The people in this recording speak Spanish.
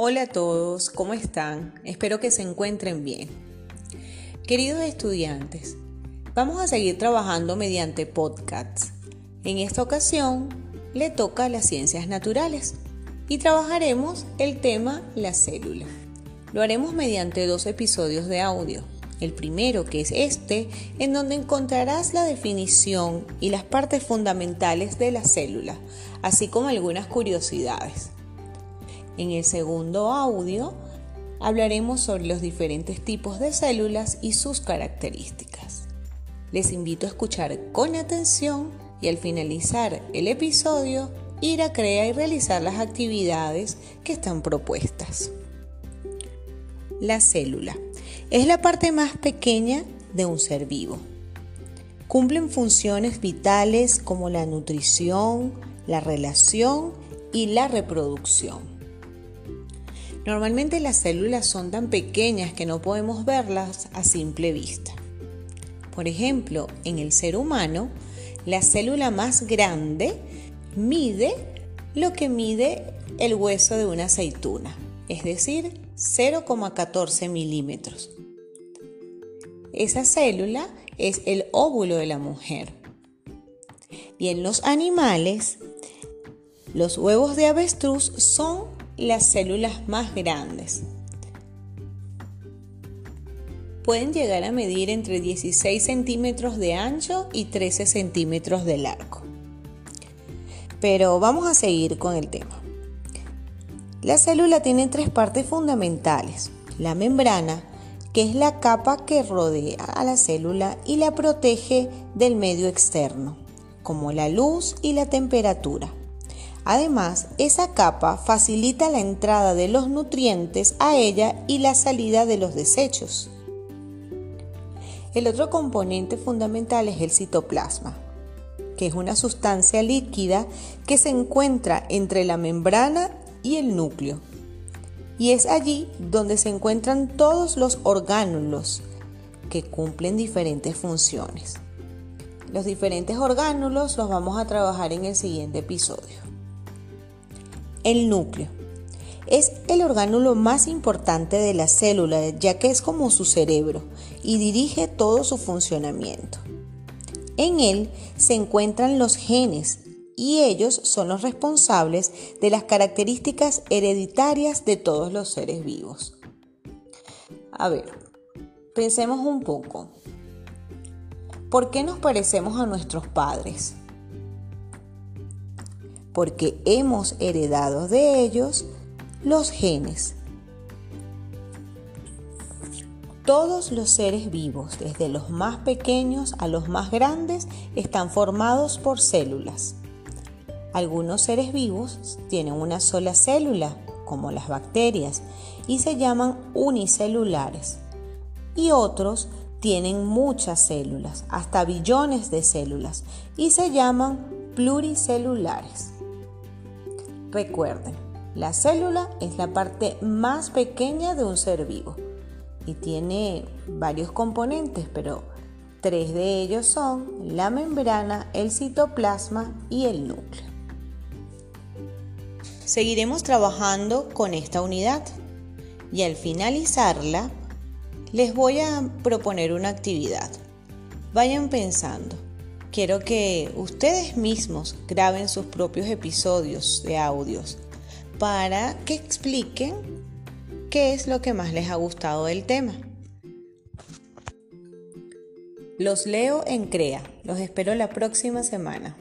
Hola a todos, ¿cómo están? Espero que se encuentren bien. Queridos estudiantes, vamos a seguir trabajando mediante podcasts. En esta ocasión le toca las ciencias naturales y trabajaremos el tema la célula. Lo haremos mediante dos episodios de audio. El primero, que es este, en donde encontrarás la definición y las partes fundamentales de la célula, así como algunas curiosidades. En el segundo audio hablaremos sobre los diferentes tipos de células y sus características. Les invito a escuchar con atención y al finalizar el episodio ir a crear y realizar las actividades que están propuestas. La célula es la parte más pequeña de un ser vivo. Cumplen funciones vitales como la nutrición, la relación y la reproducción. Normalmente las células son tan pequeñas que no podemos verlas a simple vista. Por ejemplo, en el ser humano, la célula más grande mide lo que mide el hueso de una aceituna, es decir, 0,14 milímetros. Esa célula es el óvulo de la mujer. Y en los animales, los huevos de avestruz son las células más grandes. Pueden llegar a medir entre 16 centímetros de ancho y 13 centímetros de largo. Pero vamos a seguir con el tema. La célula tiene tres partes fundamentales. La membrana, que es la capa que rodea a la célula y la protege del medio externo, como la luz y la temperatura. Además, esa capa facilita la entrada de los nutrientes a ella y la salida de los desechos. El otro componente fundamental es el citoplasma, que es una sustancia líquida que se encuentra entre la membrana y el núcleo. Y es allí donde se encuentran todos los orgánulos que cumplen diferentes funciones. Los diferentes orgánulos los vamos a trabajar en el siguiente episodio. El núcleo. Es el orgánulo más importante de la célula, ya que es como su cerebro y dirige todo su funcionamiento. En él se encuentran los genes y ellos son los responsables de las características hereditarias de todos los seres vivos. A ver, pensemos un poco. ¿Por qué nos parecemos a nuestros padres? Porque hemos heredado de ellos los genes. Todos los seres vivos, desde los más pequeños a los más grandes, están formados por células. Algunos seres vivos tienen una sola célula, como las bacterias, y se llaman unicelulares. Y otros tienen muchas células, hasta billones de células, y se llaman pluricelulares. Recuerden, la célula es la parte más pequeña de un ser vivo y tiene varios componentes, pero tres de ellos son la membrana, el citoplasma y el núcleo. Seguiremos trabajando con esta unidad y al finalizarla les voy a proponer una actividad. Vayan pensando quiero que ustedes mismos graben sus propios episodios de audios para que expliquen qué es lo que más les ha gustado del tema. Los leo en CREA. Los espero la próxima semana.